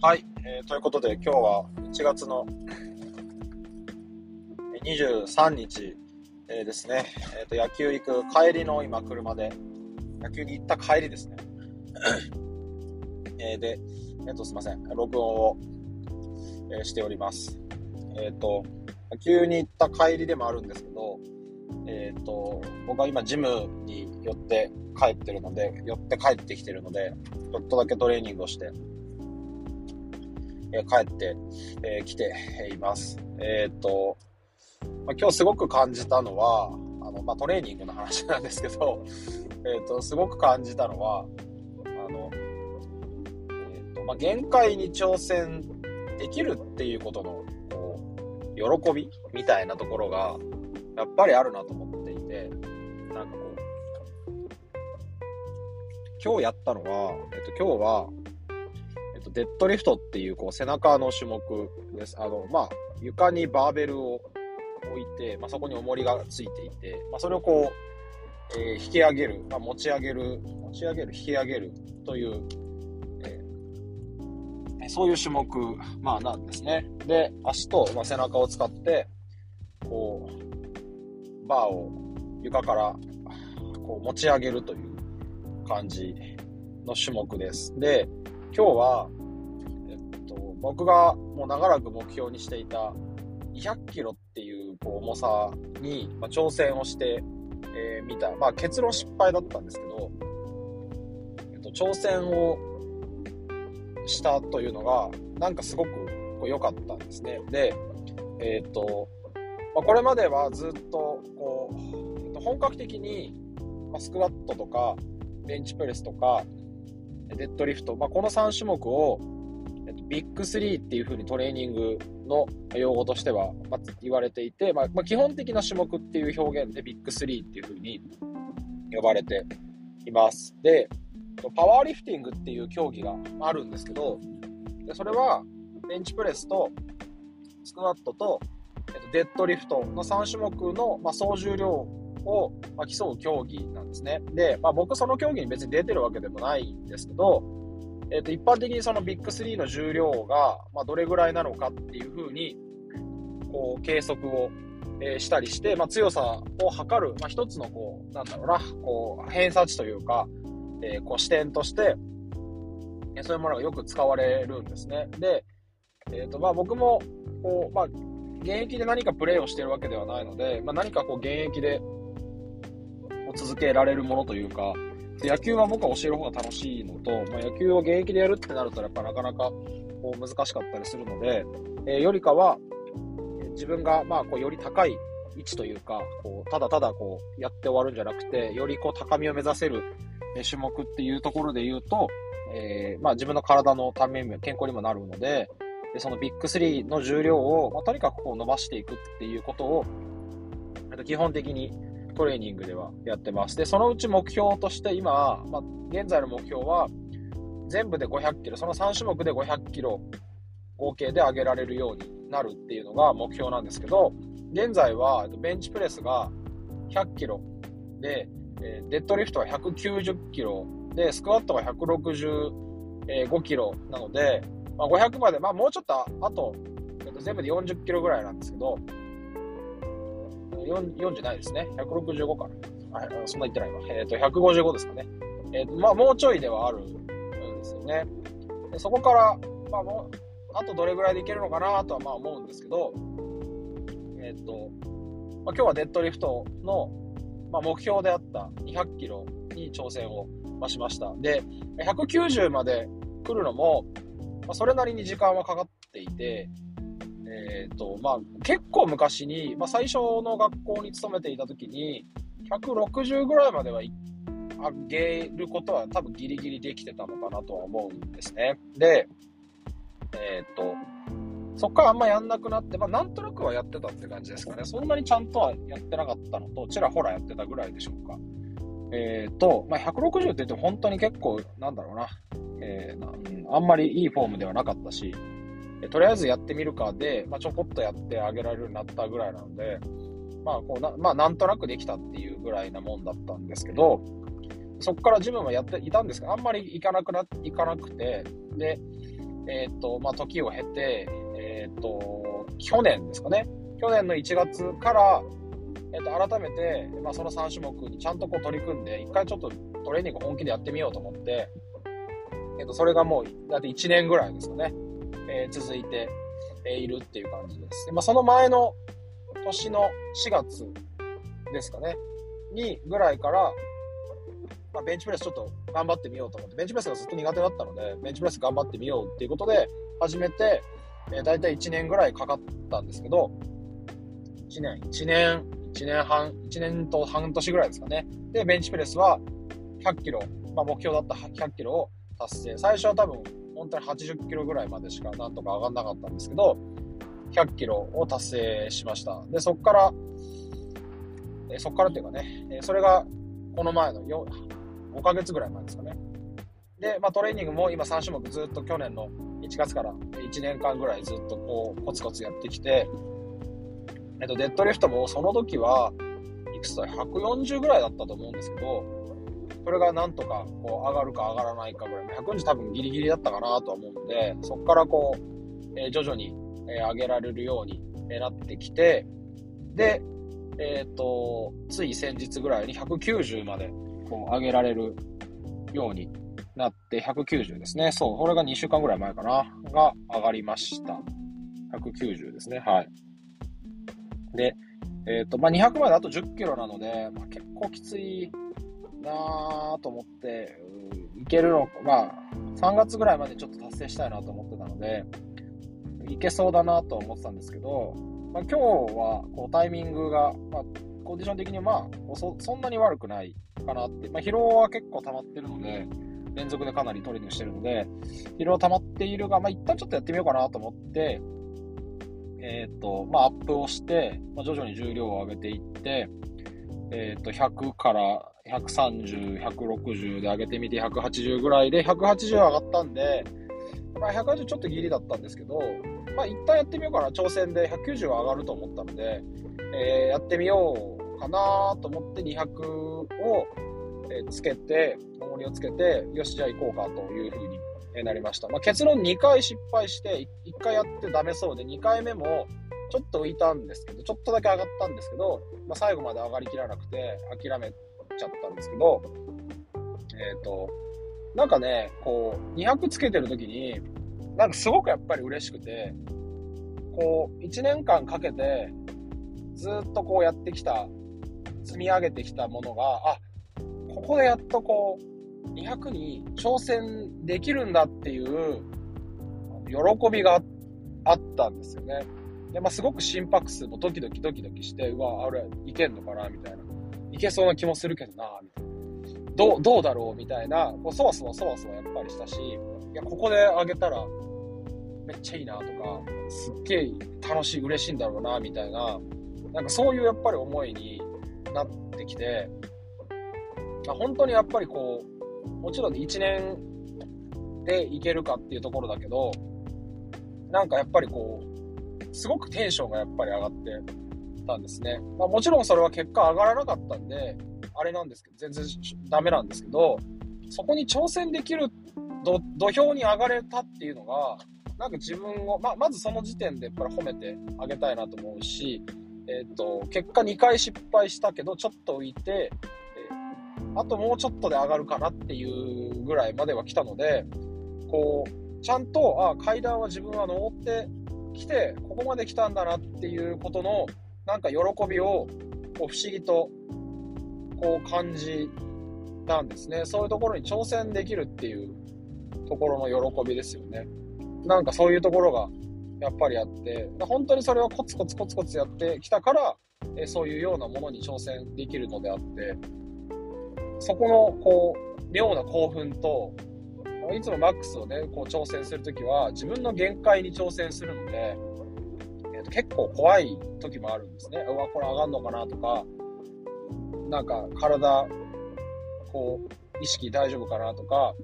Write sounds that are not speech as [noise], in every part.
はい、えー、ということで今日は1月の23日、えー、ですね、えーと、野球行く帰りの今車で。野球に行った帰りですね。え、で、えっ、ー、とすいません。録音を、えー、しております。えっ、ー、と野球に行った帰りでもあるんですけどえっ、と僕は今ジムに寄って帰ってるので寄って帰ってきてるのでちょっとだけトレーニングをしてえ帰って、え、来ています。えっ、と、まあ、今日すごく感じたのは、あの、まあ、トレーニングの話なんですけど、[laughs] えっ、と、すごく感じたのは、あの、えっ、と、まあ、限界に挑戦できるっていうことの、こう、喜びみたいなところが、やっぱりあるなと思っていて、なんかこう、今日やったのは、えっ、と、今日は、デッドリフトっていう、こう、背中の種目です。あの、まあ、床にバーベルを置いて、まあ、そこに重りがついていて、まあ、それをこう、えー、引き上げる、まあ、持ち上げる、持ち上げる、引き上げるという、えー、そういう種目、まあ、なんですね。で、足と、まあ、背中を使って、こう、バーを床からこう持ち上げるという感じの種目です。で、今日は、僕がもう長らく目標にしていた200キロっていうこう重さに、まあ、挑戦をしてみ、えー、た。まあ結論失敗だったんですけど、えっと、挑戦をしたというのが、なんかすごくこう良かったんですね。で、えっと、まあ、これまではずっとこう、えっと、本格的に、ま、スクワットとか、ベンチプレスとか、デッドリフト、まあ、この3種目を、ビッグ3っていう風にトレーニングの用語としては、言われていて、まあ、まあ、基本的な種目っていう表現でビッグ3っていう風に呼ばれています。で、パワーリフティングっていう競技があるんですけど、でそれはベンチプレスとスクワットと、デッドリフトの3種目の、まあ、総重量を、ま競う競技なんですね。で、まあ、僕その競技に別に出てるわけでもないんですけど、えっ、と、一般的にそのビッグ3の重量が、まあ、どれぐらいなのかっていうふうに、こう、計測を、えー、したりして、まあ、強さを測る、まあ、一つの、こう、なんだろうな、こう、偏差値というか、えー、こう、視点として、えそういうものがよく使われるんですね。で、えっ、と、まあ、僕も、こう、まあ、現役で何かプレーをしてるわけではないので、まあ、何かこう、現役で、を続けられるものというか、野球は僕は教える方が楽しいのと、まあ、野球を現役でやるってなると、やっぱなかなかこう難しかったりするので、えー、よりかは、自分がまあこうより高い位置というか、こうただただこうやって終わるんじゃなくて、よりこう高みを目指せる種目っていうところで言うと、えー、まあ自分の体のために健康にもなるので、でそのビッグ3の重量を、まあ、とにかくこう伸ばしていくっていうことを、基本的にトレーニングではやってます。で、そのうち目標として今、まあ、現在の目標は、全部で500キロ、その3種目で500キロ合計で上げられるようになるっていうのが目標なんですけど、現在はベンチプレスが100キロで、デッドリフトは190キロで、スクワットが165キロなので、まあ、500まで、まあ、もうちょっとあと、全部で40キロぐらいなんですけど、40ないですね。165かな。あそんな言ってないわ。えっ、ー、と、155ですかね。えっ、ー、と、まあ、もうちょいではあるんですよね。でそこから、まあ、もう、あとどれぐらいでいけるのかなとはまあ思うんですけど、えっ、ー、と、まあ、今日はデッドリフトの、まあ、目標であった200キロに挑戦をしました。で、190まで来るのも、まあ、それなりに時間はかかっていて、えっ、ー、と、まあ、結構昔に、まあ、最初の学校に勤めていた時に、160ぐらいまでは上げることは多分ギリギリできてたのかなとは思うんですね。で、えっ、ー、と、そっからあんまやんなくなって、まあ、なんとなくはやってたって感じですかね。そんなにちゃんとはやってなかったのと、ちらほらやってたぐらいでしょうか。えっ、ー、と、まあ、160って言っても本当に結構、なんだろうな、えー、あんまりいいフォームではなかったし、とりあえずやってみるかで、まあ、ちょこっとやってあげられるようになったぐらいなので、まあ、こうな、まあ、なんとなくできたっていうぐらいなもんだったんですけど、そこからジムもやっていたんですが、あんまり行かなくな、行かなくて、で、えっ、と、まあ、時を経て、えっ、と、去年ですかね。去年の1月から、えっ、と、改めて、まあ、その3種目にちゃんとこう取り組んで、一回ちょっとトレーニング本気でやってみようと思って、えっ、と、それがもう、だって1年ぐらいですかね。えー、続いて、いるっていう感じです。でまあ、その前の年の4月ですかね。に、ぐらいから、まあ、ベンチプレスちょっと頑張ってみようと思って、ベンチプレスがずっと苦手だったので、ベンチプレス頑張ってみようっていうことで始めて、えー、大体1年ぐらいかかったんですけど、1年、1年、1年半、1年と半年ぐらいですかね。で、ベンチプレスは100キロ、まあ、目標だった100キロを達成。最初は多分、本当に80キロぐらいまでしかなんとか上がんなかったんですけど、100キロを達成しました。で、そっから、えそっからっていうかね、えそれがこの前の5ヶ月ぐらい前ですかね。で、まあ、トレーニングも今3種目ずっと去年の1月から1年間ぐらいずっとこうコツコツやってきて、えっと、デッドリフトもその時はいくつだ140ぐらいだったと思うんですけど、それがなんとかこう上がるか上がらないかぐらい、140多分ギリギリだったかなとは思うんで、そこからこう、えー、徐々に、えー、上げられるようになってきて、で、えっ、ー、と、つい先日ぐらいに190までこう上げられるようになって190ですね。そう、これが2週間ぐらい前かな。が上がりました。190ですね。はい。で、えっ、ー、と、まあ、200まであと10キロなので、まあ、結構きついなぁと思って、いけるの、まあ、3月ぐらいまでちょっと達成したいなと思ってたので、いけそうだなと思ってたんですけど、まあ、今日はこうタイミングが、まあ、コンディション的にまあそ、そんなに悪くないかなって、まあ、疲労は結構溜まってるので、連続でかなりトレーニングしてるので、疲労溜まっているが、まあ、一旦ちょっとやってみようかなと思って、えっ、ー、と、まあ、アップをして、まあ、徐々に重量を上げていって、えっ、ー、と、100から130、160で上げてみて180ぐらいで、180上がったんで、まあ、180ちょっとギリだったんですけど、まあ、一旦やってみようかな。挑戦で190は上がると思ったので、えー、やってみようかなと思って200を、えつけて、重りをつけて、よし、じゃあ行こうかというふうになりました。まあ、結論2回失敗して、1回やってダメそうで、2回目もちょっと浮いたんですけど、ちょっとだけ上がったんですけど、まあ、最後まで上がりきらなくて、諦めちゃったんですけど、えっ、ー、と、なんかね、こう、200つけてる時に、なんかすごくやっぱり嬉しくて、こう、1年間かけて、ずっとこうやってきた、積み上げてきたものが、あ、ここでやっとこう、200に挑戦できるんだっていう喜びがあったんですよね。で、まあ、すごく心拍数もドキドキドキドキして、うわ、あれ、いけんのかなみたいな。いけそうな気もするけどなみたいな。どう、どうだろうみたいな、こうそわそわそわそわやっぱりしたし、いや、ここであげたら、めっちゃいいなとか、すっげえ楽しい、嬉しいんだろうな、みたいな、なんかそういうやっぱり思いになってきて、本当にやっぱりこう、もちろん1年でいけるかっていうところだけど、なんかやっぱりこう、すごくテンションがやっぱり上がってたんですね。まあ、もちろんそれは結果上がらなかったんで、あれなんですけど、全然ダメなんですけど、そこに挑戦できる土俵に上がれたっていうのが、なんか自分を、ままずその時点でやっぱり褒めてあげたいなと思うし、えっ、ー、と、結果2回失敗したけど、ちょっと浮いて、えー、あともうちょっとで上がるかなっていうぐらいまでは来たので、こう、ちゃんと、あ階段は自分は登ってきて、ここまで来たんだなっていうことの、なんか喜びを、こう不思議とこう感じたんですね。そういうところに挑戦できるっていうところの喜びですよね。なんかそういうところがやっぱりあって、本当にそれをコツコツコツコツやってきたから、えそういうようなものに挑戦できるのであって、そこのこう、妙な興奮と、いつもマックスをね、こう挑戦するときは自分の限界に挑戦するので、えー、と結構怖い時もあるんですね。うわ、これ上がんのかなとか、なんか体、こう、意識大丈夫かなとか、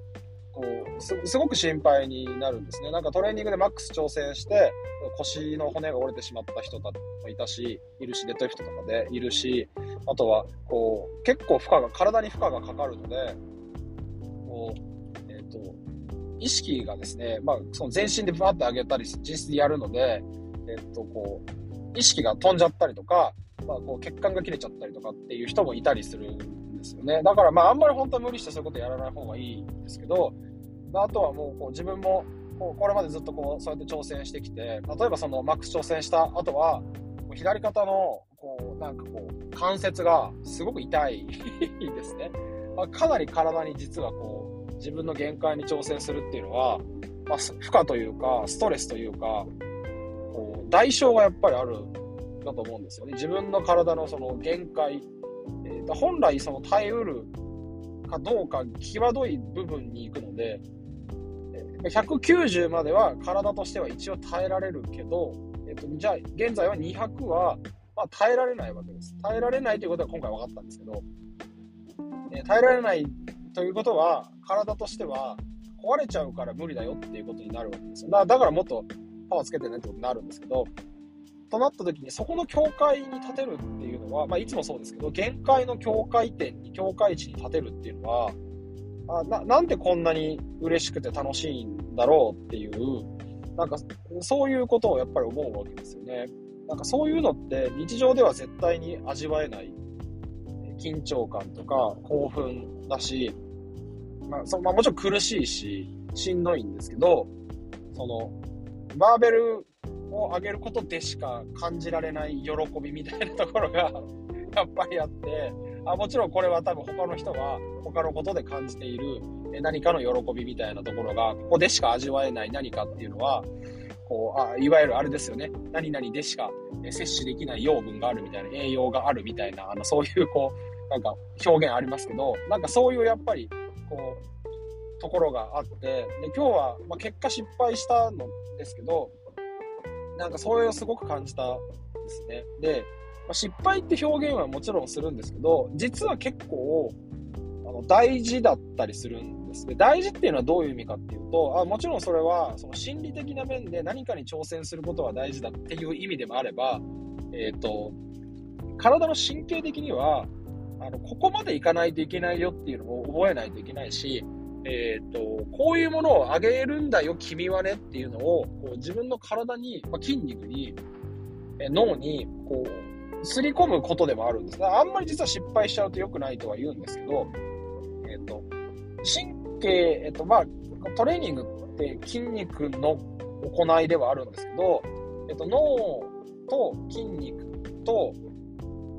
こうす、ごく心配になるんですね。なんかトレーニングでマックス挑戦して、腰の骨が折れてしまった人もいたし、いるし、デッドリフトとかでいるし、あとは、こう、結構負荷が、体に負荷がかかるので、こう、と、意識がですね、まあ、その全身でバーって上げたり、実質やるので、えっと、こう、意識が飛んじゃったりとか、まあ、こう血管が切れちゃったりとかっていう人もいたりするんですよね。だから、まあ、あんまり本当は無理してそういうことやらない方がいいんですけど、まあとはもう、こう、自分も、こう、これまでずっとこう、そうやって挑戦してきて、例えばその、マックス挑戦した後は、左肩の、こう、なんかこう、関節がすごく痛いですね。まあ、かなり体に実はこう、自分の限界に挑戦するっていうのは、まあ、負荷というか、ストレスというか、こう、代償がやっぱりあるだと思うんですよね。自分の体のその限界、えー、本来その耐えうるかどうか際どい部分に行くので、190までは体としては一応耐えられるけど、えっと、じゃあ現在は200は、まあ、耐えられないわけです。耐えられないということは今回分かったんですけど、え、耐えられないということは体としては壊れちゃうから無理だよっていうことになるわけですよ。だからもっとパワーつけてねってことになるんですけど、となった時にそこの境界に立てるっていうのは、まあ、いつもそうですけど、限界の境界点に、境界値に立てるっていうのは、あなんでこんなに嬉しくて楽しいんだろうっていう、なんかそういうことをやっぱり思うわけですよね。なんかそういうのって日常では絶対に味わえない緊張感とか興奮だし、まあそまあ、もちろん苦しいし、しんどいんですけど、その、バーベルを上げることでしか感じられない喜びみたいなところが [laughs] やっぱりあって、あもちろんこれは多分他の人が他のことで感じている何かの喜びみたいなところが、ここでしか味わえない何かっていうのは、こう、あいわゆるあれですよね。何々でしか摂取できない養分があるみたいな、栄養があるみたいな、あの、そういうこう、なんか表現ありますけど、なんかそういうやっぱり、こう、ところがあって、で、今日は、まあ、結果失敗したのですけど、なんかそれをすごく感じたんですね。で、まあ、失敗って表現はもちろんするんですけど、実は結構、あの、大事だったりするんですね。大事っていうのはどういう意味かっていうと、あもちろんそれは、その心理的な面で何かに挑戦することは大事だっていう意味でもあれば、えっ、ー、と、体の神経的には、あの、ここまでいかないといけないよっていうのを覚えないといけないし、え、ー、と、こういうものをあげるんだよ、君はねっていうのを、こう自分の体に、まあ、筋肉に、え脳に、こう、すり込むことでもあるんですが。あんまり実は失敗しちゃうと良くないとは言うんですけど、え、ー、と、神経、え、ー、と、まあ、トレーニングって筋肉の行いではあるんですけど、えっ、と、脳と筋肉と、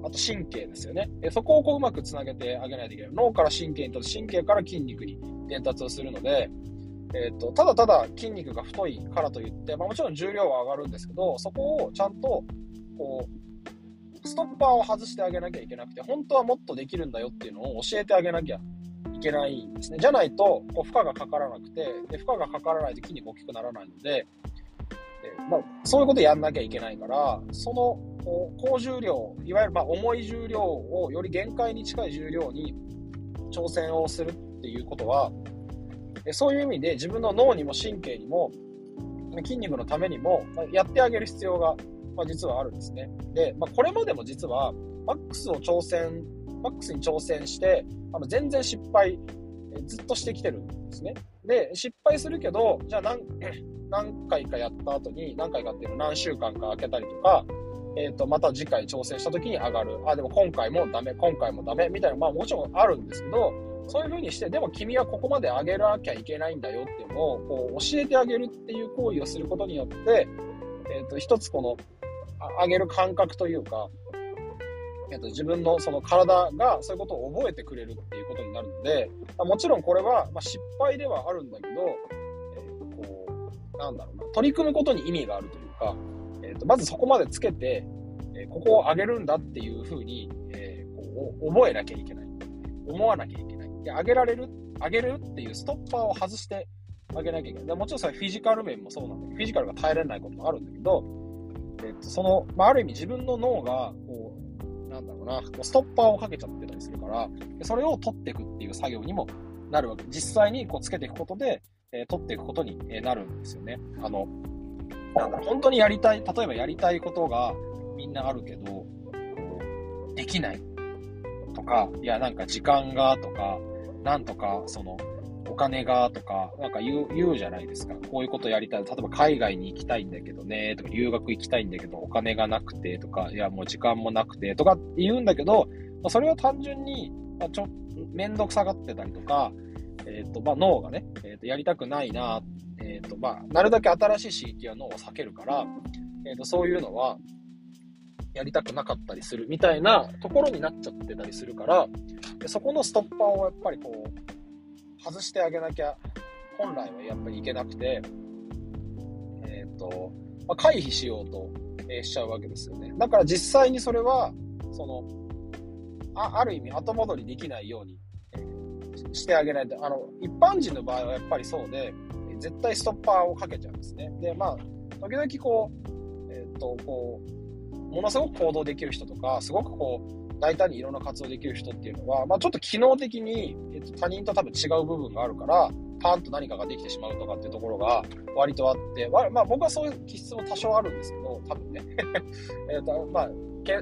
あと神経ですよね。そこをこううまくつなげてあげないといけない。脳から神経にと神経から筋肉に伝達をするので、えーと、ただただ筋肉が太いからといって、まあ、もちろん重量は上がるんですけど、そこをちゃんとこうストッパーを外してあげなきゃいけなくて、本当はもっとできるんだよっていうのを教えてあげなきゃいけないんですね。じゃないとこう負荷がかからなくてで、負荷がかからないと筋肉大きくならないの、でまあ、そういうことやんなきゃいけないから、その高重量、いわゆるま重い重量をより限界に近い重量に挑戦をするっていうことは、そういう意味で自分の脳にも神経にも筋肉のためにもやってあげる必要が、まあ、実はあるんですね。で、まあ、これまでも実はマックスを挑戦、マックスに挑戦して、あの全然失敗ずっとしてきてるんですね。で、失敗するけど、じゃあ何何回かやった後に、何回かっていうの何週間か空けたりとか、えっ、ー、と、また次回挑戦した時に上がる。あ、でも今回もダメ、今回もダメ、みたいな、まあもちろんあるんですけど、そういう風にして、でも君はここまで上げなきゃいけないんだよっていうのをこう教えてあげるっていう行為をすることによって、えっ、ー、と、一つこの、上げる感覚というか、えっ、と、自分のその体がそういうことを覚えてくれるっていうことになるので、もちろんこれは、ま失敗ではあるんだけど、なんだろうな、取り組むことに意味があるというか、えーと、まずそこまでつけて、えここを上げるんだっていう風に、えこう覚えなきゃいけない。思わなきゃいけない。で、上げられる、上げるっていうストッパーを外して上げなきゃいけない。でもちろんそれフィジカル面もそうなんだけど、フィジカルが耐えられないこともあるんだけど、えっと、その、まあ、ある意味自分の脳が、こう、なんだろうな、ストッパーをかけちゃってたりするから、それを取っていくっていう作業にもなるわけ。実際にこうつけていくことで、えー、取っていくことになるんですよね。あの、なんだ本当にやりたい、例えばやりたいことがみんなあるけど、できないとか、いや、なんか時間がとか、なんとか、その、お金がとか、なんか言う、言うじゃないですか。こういうことやりたい。例えば海外に行きたいんだけどね、とか、留学行きたいんだけど、お金がなくてとか、いや、もう時間もなくてとか言うんだけど、まあ、それは単純に、まあ、ちょ、めんどくさがってたりとか、えっ、ー、と、まあ、脳がね、えっ、ー、と、やりたくないな、えっ、ー、と、まあ、なるだけ新しい刺激は脳を避けるから、えっ、と、そういうのは、やりたくなかったりするみたいなところになっちゃってたりするから、でそこのストッパーをやっぱりこう、外してあげなきゃ、本来はやっぱりいけなくて、えっ、と、まあ、回避しようと、えしちゃうわけですよね。だから実際にそれは、その、あある意味後戻りできないように、してあげないと、あの、一般人の場合はやっぱりそうで、絶対ストッパーをかけちゃうんですね。で、まあ、時々こう、えっ、と、こう、ものすごく行動できる人とか、すごくこう、大胆にいろんな活動できる人っていうのは、まあ、ちょっと機能的に、えっと、他人と多分違う部分があるから、パーンと何かができてしまうとかっていうところが割とあって、まあ僕はそういう気質も多少あるんですけど、多分ね。[laughs] えっと、まあ、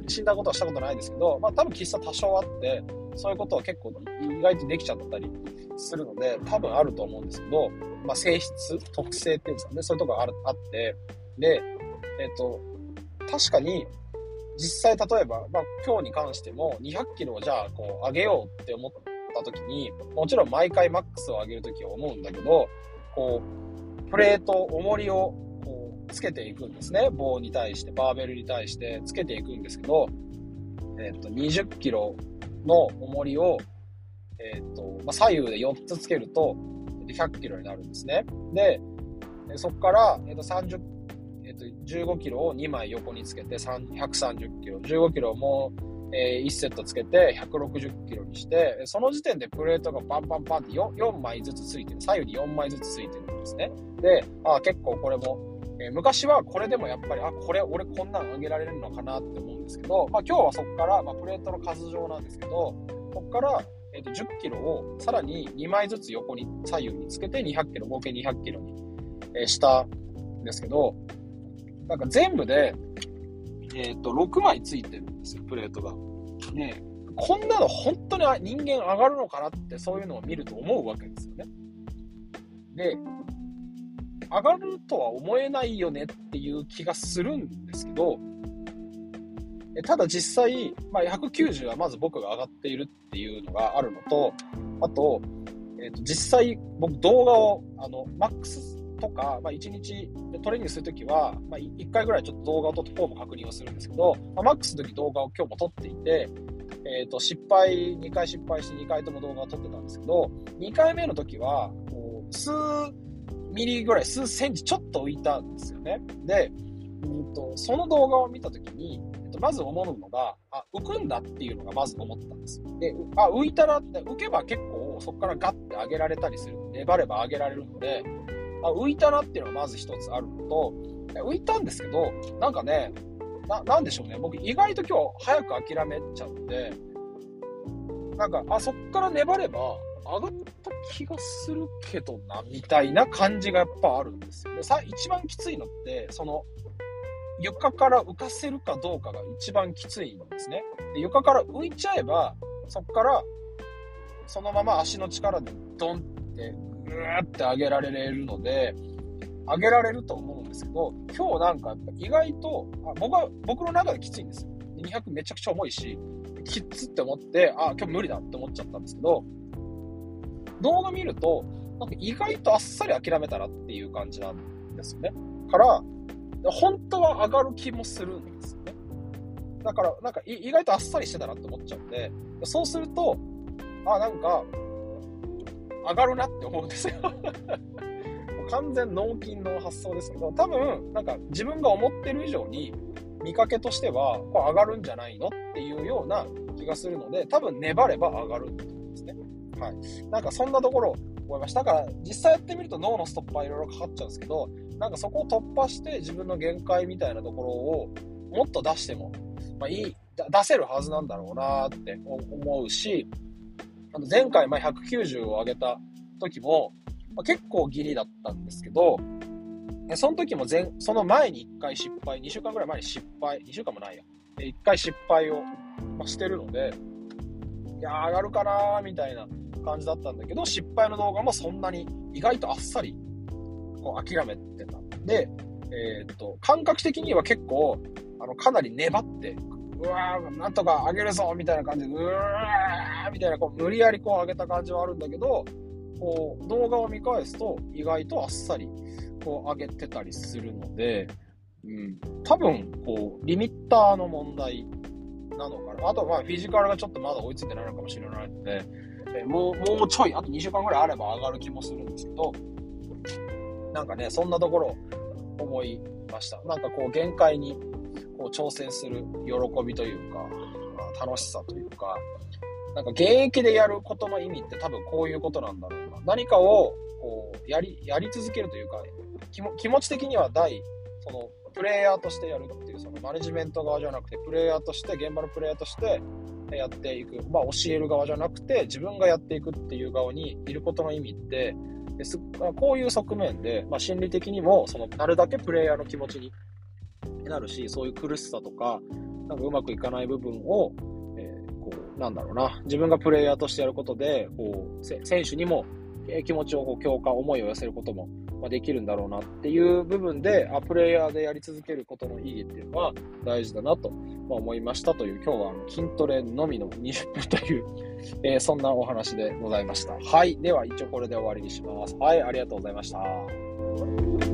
死んだことはしたことないですけど、まあ多分気質は多少あって、そういうことは結構意外とできちゃったりするので、多分あると思うんですけど、まあ性質、特性っていうんですかね、そういうとこがあるあって、で、えっ、と、確かに、実際例えば、まあ今日に関しても200キロをじゃあこう上げようって思った時に、もちろん毎回マックスを上げる時は思うんだけど、こう、プレート、重りをこうつけていくんですね。棒に対して、バーベルに対してつけていくんですけど、えっ、と、20キロの重りを、え、ー、と、まあ、左右で4つつけると、100キロになるんですね。で、そこから、え、ー、と、30、え、ー、と、15キロを2枚横につけて、130キロ、15キロも、えー、1セットつけて160キロにして、その時点でプレートがパンパンパンって 4, 4枚ずつついてる。左右に4枚ずつついてるんですね。で、あ結構これも、えー、昔はこれでもやっぱり、あ、これ俺こんなの上げられるのかなって思うんですけど、まあ今日はそこから、まあプレートの数状なんですけど、ここから、えー、と10キロをさらに2枚ずつ横に左右につけて200キロ、合計200キロに、え、したんですけど、なんか全部で、えっ、と、6枚ついてるんですよ、プレートが。ねこんなの本当に人間上がるのかなってそういうのを見ると思うわけですよね。で、上がるとは思えないよねっていう気がするんですけど、ただ実際、まあ、190はまず僕が上がっているっていうのがあるのと、あと、えー、と実際僕動画を、あの、マックスとか、まあ、1日トレーニングするときは、まあ、1回ぐらいちょっと動画を撮ってフォーム確認をするんですけど、まあ、マックスの時動画を今日も撮っていて、えっ、ー、と、失敗、2回失敗して2回とも動画を撮ってたんですけど、2回目の時は、こう、数ミリぐらい、数センチちょっと浮いたんですよね。で、うんと、その動画を見た時に、えっと、まず思うのが、あ、浮くんだっていうのがまず思ったんです。で、あ、浮いたらって、浮けば結構そこからガッて上げられたりする。粘れば上げられるので、あ浮いたなっていうのがまず一つあるのと、浮いたんですけど、なんかね、な、なんでしょうね。僕意外と今日早く諦めちゃって、なんか、あ、そっから粘れば上がった気がするけどな、みたいな感じがやっぱあるんですよ。で、さ、一番きついのって、その、床から浮かせるかどうかが一番きついんですね。で床から浮いちゃえば、そっから、そのまま足の力でドンってぐーって上げられるので、上げられると思うんですけど、今日なんかやっぱ意外と、あ僕は、僕の中できついんですよ。200めちゃくちゃ重いし、きつって思って、あ、今日無理だって思っちゃったんですけど、動画見ると、なんか意外とあっさり諦めたらっていう感じなんですよね。から、本当は上がる気もするんですよね。だから、なんか意外とあっさりしてたなって思っちゃうんで、そうすると、あ、なんか、上がるなって思うんですよ [laughs] 完全脳筋の発想ですけど、多分、なんか自分が思ってる以上に、見かけとしては、これ上がるんじゃないのっていうような気がするので、多分粘れば上がるってことです。はい。なんかそんなところ思いました。だから実際やってみると脳のストッパーいろいろかかっちゃうんですけど、なんかそこを突破して自分の限界みたいなところをもっと出しても、まあいい、出せるはずなんだろうなって思うし、あの前回、ま190を上げた時も、まあ、結構ギリだったんですけど、その時も前、その前に1回失敗、2週間ぐらい前に失敗、2週間もないや。1回失敗を、してるので、いや上がるかなみたいな感じだったんだけど、失敗の動画もそんなに意外とあっさり、こう諦めてた。で、えー、っと、感覚的には結構、あの、かなり粘って、うわー、なんとか上げるぞみたいな感じで、うわーみたいな、こう、無理やりこう上げた感じはあるんだけど、こう、動画を見返すと、意外とあっさり、こう、上げてたりするので、うん、多分、こう、リミッターの問題なのかな。あと、まあ、フィジカルがちょっとまだ追いついてないのかもしれないので、えもう、もうちょい、あと2週間ぐらいあれば上がる気もするんですけど、なんかね、そんなところ思いました。なんかこう、限界にこう挑戦する喜びというか、まあ、楽しさというか、なんか現役でやることの意味って多分こういうことなんだろうな。何かをこうやり、やり続けるというか、気持ち的には第、そのプレイヤーとしてやるっていう、そのマネジメント側じゃなくて、プレイヤーとして、現場のプレイヤーとしてやっていく。まあ、教える側じゃなくて、自分がやっていくっていう側にいることの意味って、ですこういう側面で、まあ、心理的にも、その、なるだけプレイヤーの気持ちになるし、そういう苦しさとか、なんかうまくいかない部分を、えー、こう、なんだろうな、自分がプレイヤーとしてやることで、こう、選手にも気持ちをこう共感、思いを寄せることもまできるんだろうなっていう部分で、あプレイヤーでやり続けることの意義っていうのは大事だなと思いましたという、今日は筋トレのみの20分という、えー、そんなお話でございました。はい。では一応これで終わりにします。はい、ありがとうございました。